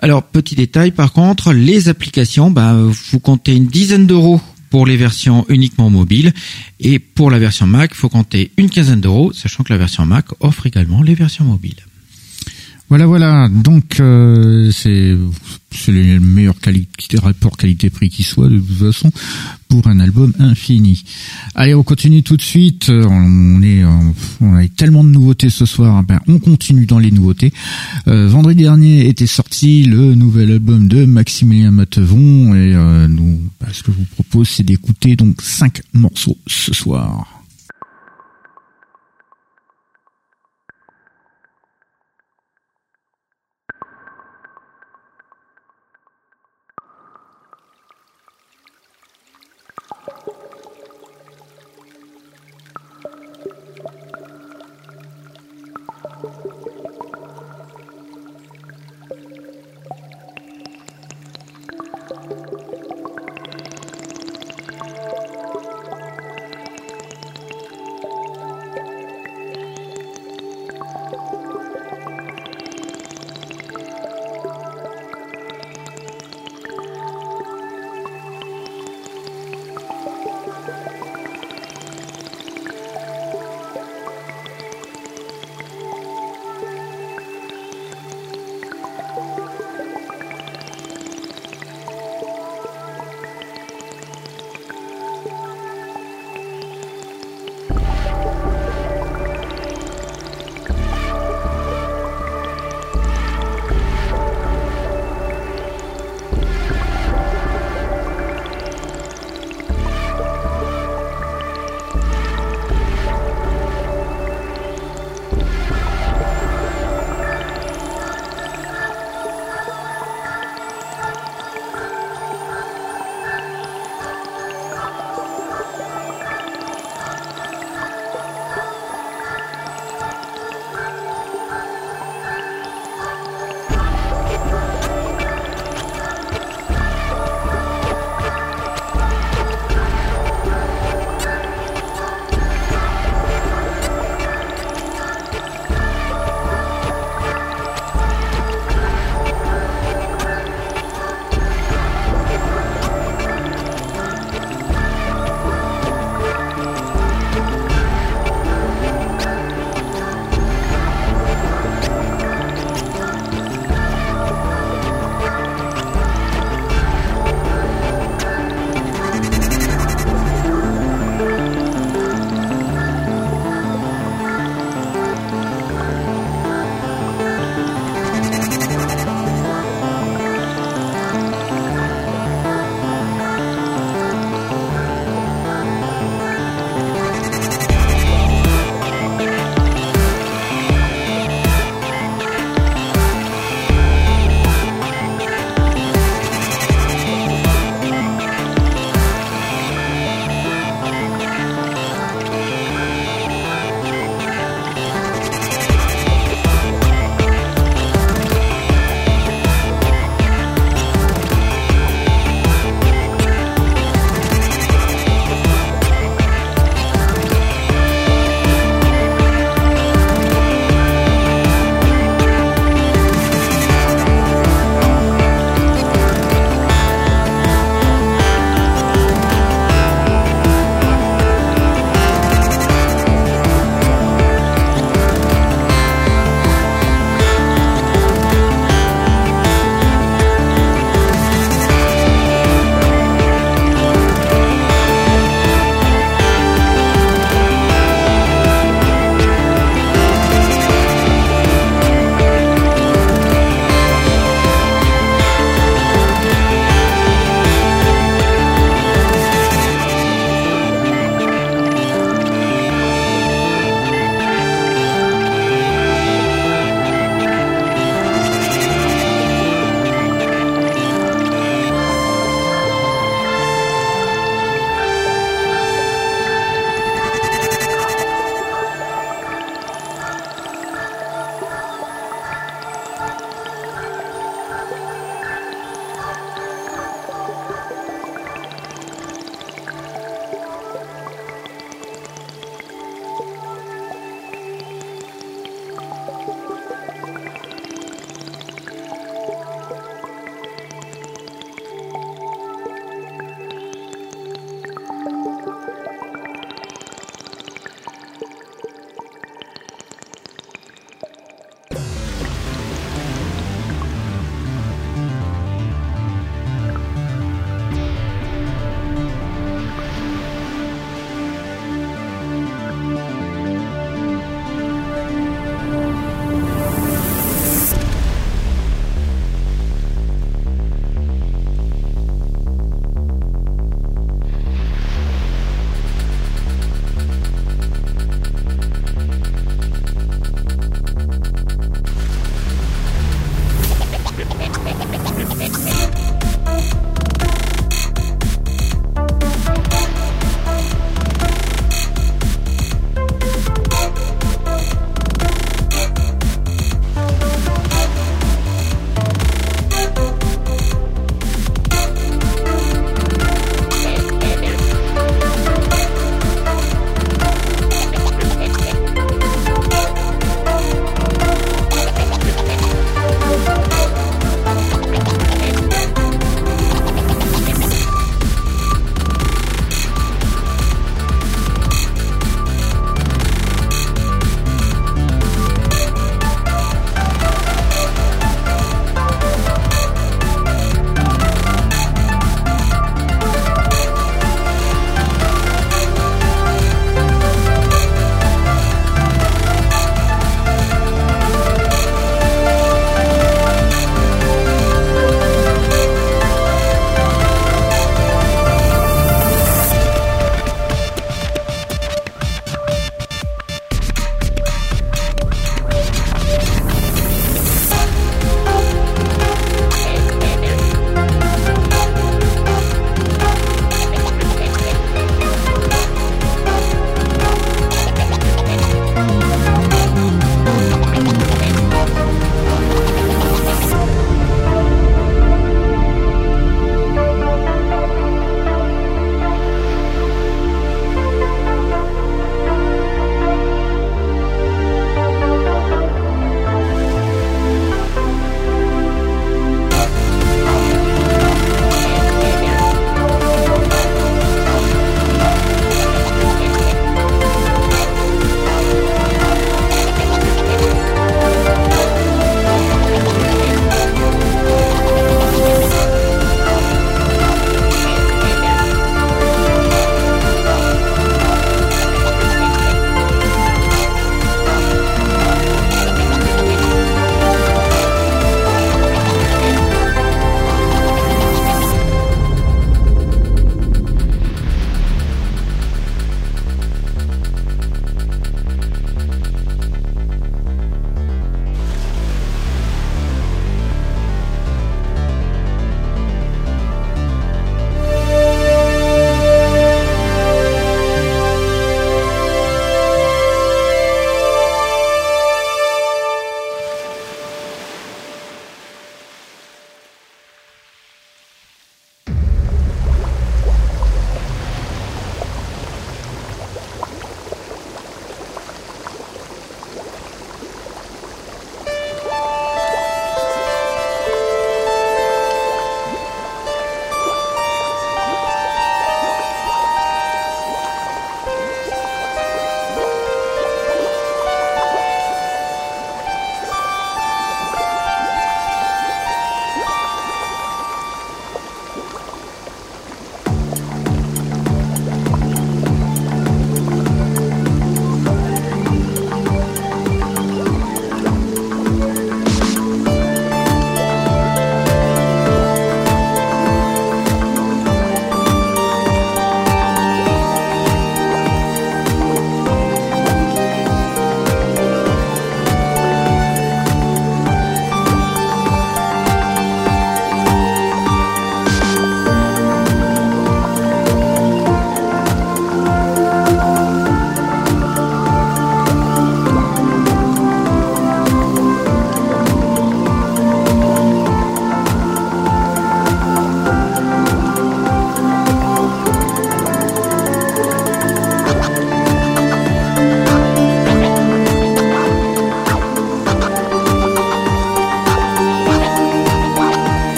Alors, petit détail, par contre, les applications, bah, vous comptez une dizaine d'euros pour les versions uniquement mobiles. Et pour la version Mac, faut compter une quinzaine d'euros, sachant que la version Mac offre également les versions mobiles. Voilà, voilà. Donc, euh, c'est c'est le meilleur qualité, rapport qualité-prix qui soit, de toute façon, pour un album infini. Allez, on continue tout de suite. Euh, On est, euh, on a tellement de nouveautés ce soir. Ben, on continue dans les nouveautés. Euh, vendredi dernier était sorti le nouvel album de Maximilien Matevon et nous, ben, ce que je vous propose, c'est d'écouter donc cinq morceaux ce soir.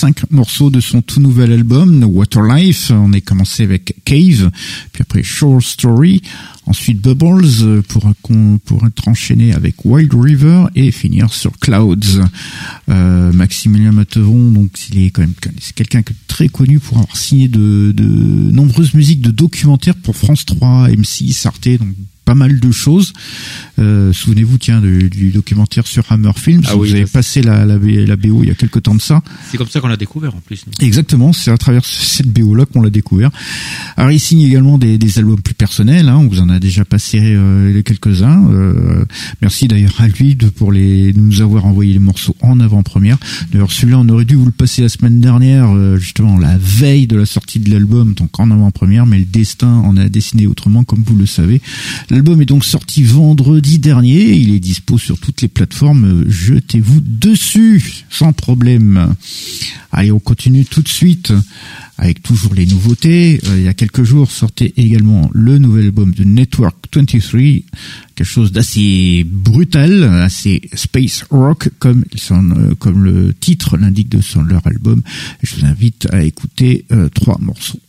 Cinq morceaux de son tout nouvel album Water Life. On est commencé avec Cave, puis après Shore Story, ensuite Bubbles pour, pour être enchaîné avec Wild River et finir sur Clouds. Euh, Maximilien Matevon, donc il est quand même c'est quelqu'un très connu pour avoir signé de, de nombreuses musiques de documentaires pour France 3, M6, Arte, donc pas mal de choses. Euh, souvenez-vous, tiens, du, documentaire sur Hammer Films. Ah vous avez passé la, la, la, BO il y a quelque temps de ça. C'est comme ça qu'on l'a découvert en plus. Exactement, c'est à travers cette BO-là qu'on l'a découvert. Alors il signe également des, des albums plus personnels. Hein, on vous en a déjà passé euh, quelques-uns. Euh, merci d'ailleurs à lui de, pour les, nous avoir envoyé les morceaux en avant-première. D'ailleurs, celui-là, on aurait dû vous le passer la semaine dernière, euh, justement la veille de la sortie de l'album, donc en avant-première, mais le destin en a dessiné autrement, comme vous le savez. L'album est donc sorti vendredi dernier. Il est dispo sur toutes les plateformes. Jetez-vous dessus sans problème. Allez, on continue tout de suite avec toujours les nouveautés. Euh, il y a quelques jours sortait également le nouvel album de Network 23, quelque chose d'assez brutal, assez space rock comme, euh, comme le titre l'indique de son, leur album. Je vous invite à écouter euh, trois morceaux.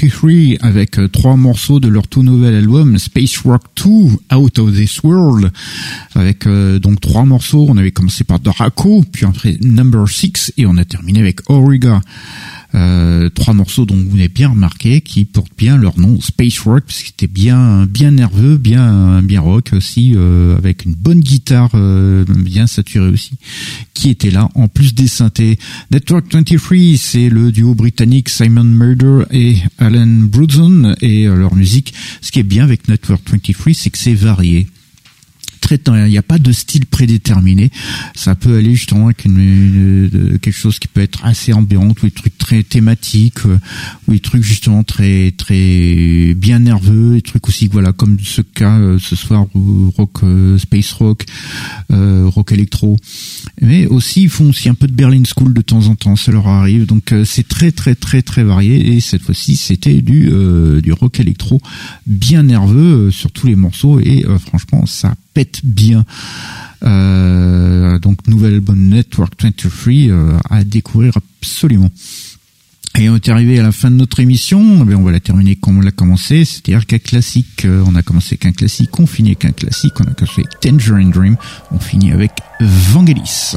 23 avec euh, trois morceaux de leur tout nouvel album Space Rock 2 Out of This World avec euh, donc trois morceaux. On avait commencé par Draco, puis après Number 6 et on a terminé avec Auriga. Euh, trois morceaux dont vous avez bien remarqué qui portent bien leur nom Space Rock parce qu'ils étaient bien bien nerveux bien bien rock aussi euh, avec une bonne guitare euh, bien saturée aussi qui était là en plus des synthés. Network 23 c'est le duo britannique Simon Murder et Alan Brudson et leur musique. Ce qui est bien avec Network 23 c'est que c'est varié il n'y a pas de style prédéterminé. Ça peut aller justement avec quelque chose qui peut être assez ambiant, ou des trucs très thématiques, euh, ou des trucs justement très très bien nerveux, des trucs aussi voilà comme ce cas euh, ce soir rock euh, space rock, rock électro. Mais aussi ils font aussi un peu de Berlin School de temps en temps, ça leur arrive. Donc c'est très très très très varié et cette fois-ci c'était du du rock électro bien nerveux sur tous les morceaux et franchement ça pète bien. Euh, donc nouvelle album Network 23 euh, à découvrir absolument. Et on est arrivé à la fin de notre émission, eh on va la terminer comme on l'a commencé, c'est-à-dire qu'un classique, euh, on a commencé qu'un classique, on finit avec un classique, on a commencé avec Tangerine Dream, on finit avec Vangelis.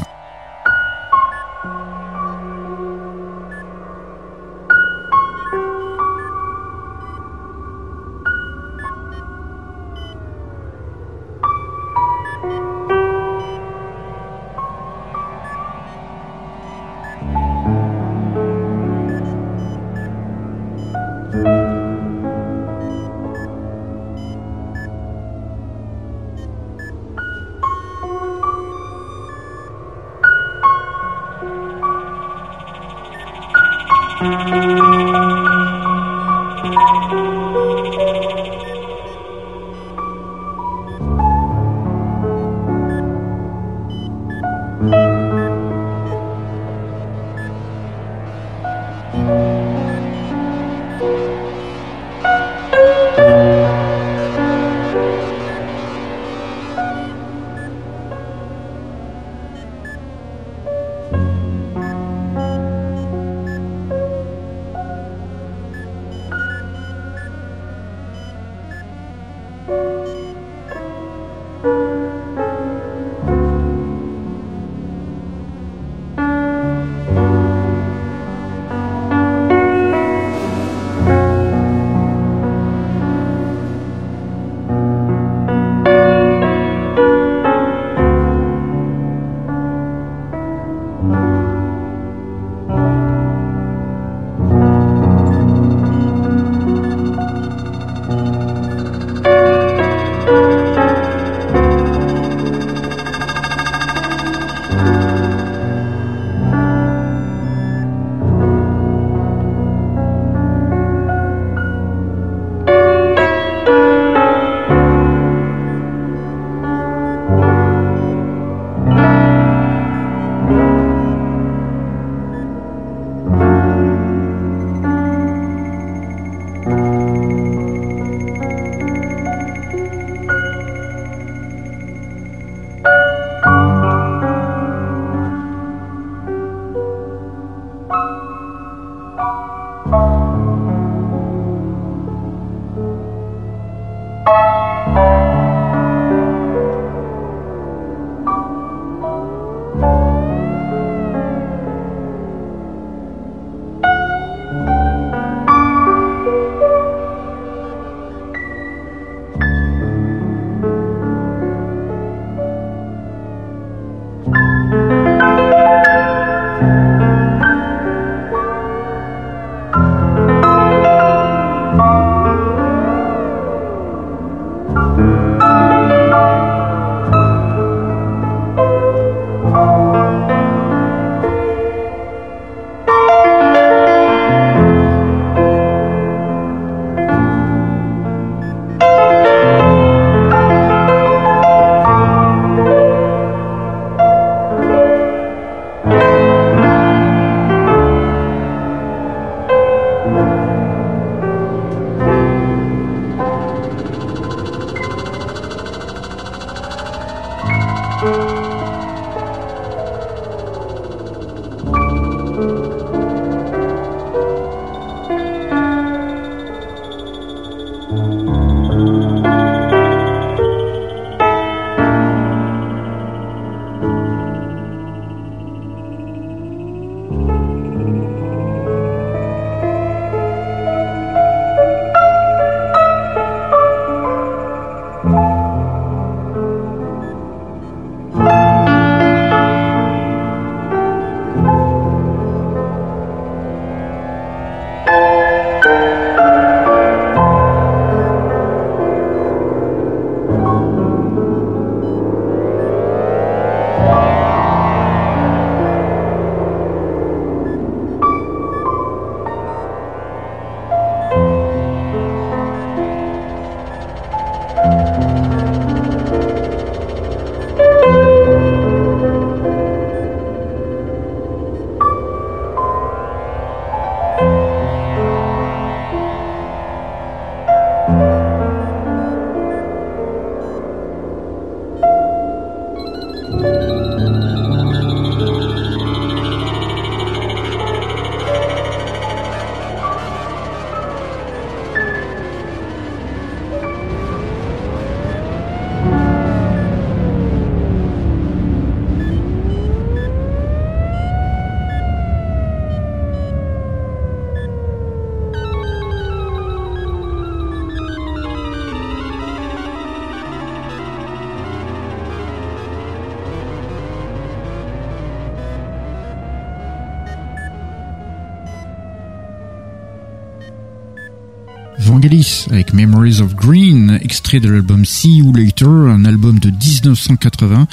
Vangelis avec Memories of Green, extrait de l'album See You Later, un album de 1980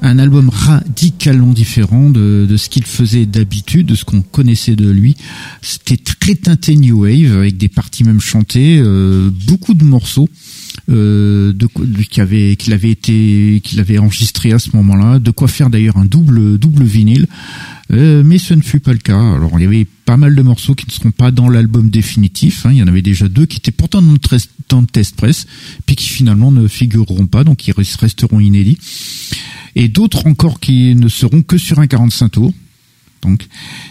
un album radicalement différent de, de ce qu'il faisait d'habitude, de ce qu'on connaissait de lui. C'était très teinté new wave avec des parties même chantées, euh, beaucoup de morceaux. Euh, de, qui avait qu'il avait été qu'il avait enregistré à ce moment-là de quoi faire d'ailleurs un double double vinyle euh, mais ce ne fut pas le cas alors il y avait pas mal de morceaux qui ne seront pas dans l'album définitif hein. il y en avait déjà deux qui étaient pourtant dans le, dans le test press puis qui finalement ne figureront pas donc ils resteront inédits et d'autres encore qui ne seront que sur un 45 tours. Donc,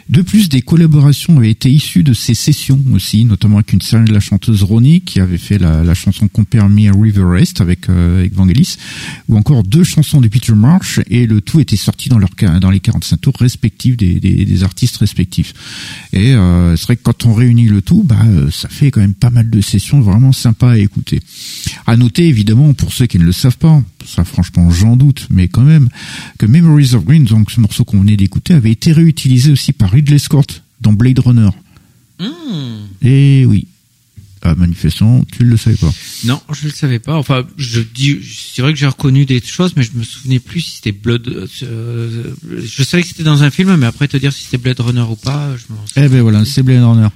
de plus, des collaborations avaient été issues de ces sessions aussi, notamment avec une de la chanteuse Ronnie qui avait fait la, la chanson Compare Me River Rest avec, euh, avec Vangelis, ou encore deux chansons de Peter Marsh, et le tout était sorti dans, leur, dans les 45 tours respectifs des, des, des artistes respectifs. Et euh, c'est vrai que quand on réunit le tout, bah, euh, ça fait quand même pas mal de sessions vraiment sympas à écouter. À noter évidemment, pour ceux qui ne le savent pas, ça franchement j'en doute, mais quand même, que Memories of Green, donc ce morceau qu'on venait d'écouter, avait été réutilisé aussi par Ridley Scott dans Blade Runner. Hmm. Et oui. Ah, manifestement, tu ne le savais pas. Non, je le savais pas. Enfin, je dis, c'est vrai que j'ai reconnu des choses, mais je me souvenais plus si c'était Blood. Euh, je savais que c'était dans un film, mais après te dire si c'était Blade Runner ou pas, je m'en Eh ben voilà, c'est Blade Runner.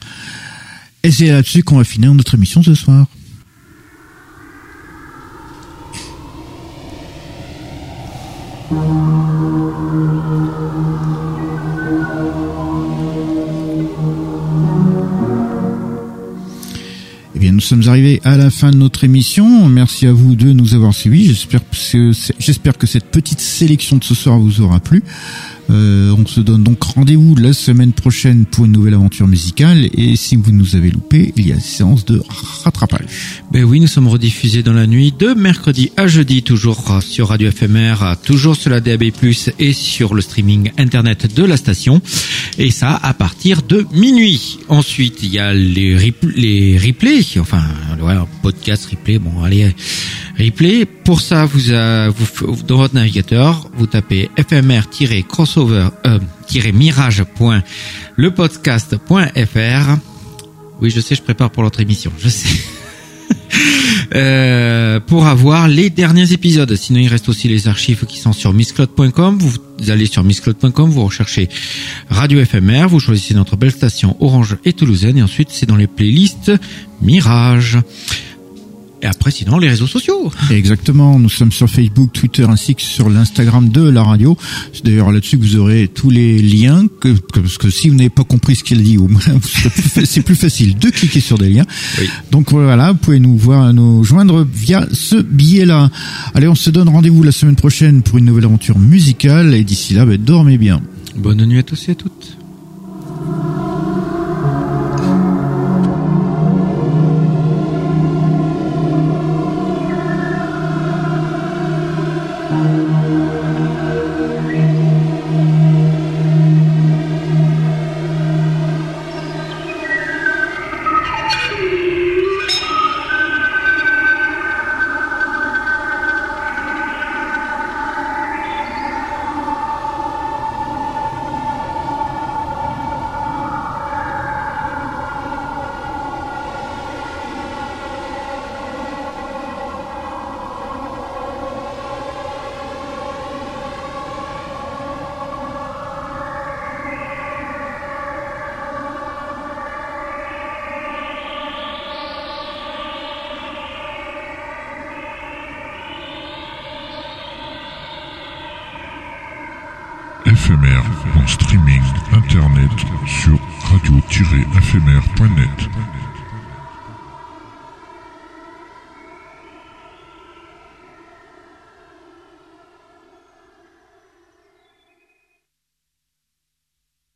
Et c'est là-dessus qu'on va finir notre émission ce soir. Eh bien, nous sommes arrivés à la fin de notre émission. Merci à vous de nous avoir suivis. J'espère que cette petite sélection de ce soir vous aura plu. Euh, on se donne donc rendez-vous la semaine prochaine pour une nouvelle aventure musicale. Et si vous nous avez loupé, il y a une séance de rattrapage. Ben oui, nous sommes rediffusés dans la nuit de mercredi à jeudi, toujours sur Radio FMR, toujours sur la DAB+, et sur le streaming internet de la station. Et ça, à partir de minuit. Ensuite, il y a les, les replays, enfin, voilà, podcast replay, bon, allez, replay. Pour ça, vous, dans votre navigateur, vous tapez fmr-crossover-mirage.lepodcast.fr. Oui, je sais, je prépare pour l'autre émission, je sais. euh, pour avoir les derniers épisodes. Sinon, il reste aussi les archives qui sont sur misscloud.com. Vous allez sur misscloud.com, vous recherchez Radio FMR, vous choisissez notre belle station Orange et Toulousaine, et ensuite c'est dans les playlists Mirage. Et après, sinon, les réseaux sociaux. Exactement. Nous sommes sur Facebook, Twitter, ainsi que sur l'Instagram de la radio. C'est d'ailleurs là-dessus que vous aurez tous les liens. Que, parce que si vous n'avez pas compris ce qu'il dit, c'est plus facile de cliquer sur des liens. Oui. Donc voilà, vous pouvez nous voir, nous joindre via ce billet-là. Allez, on se donne rendez-vous la semaine prochaine pour une nouvelle aventure musicale. Et d'ici là, bah, dormez bien. Bonne nuit à tous et à toutes.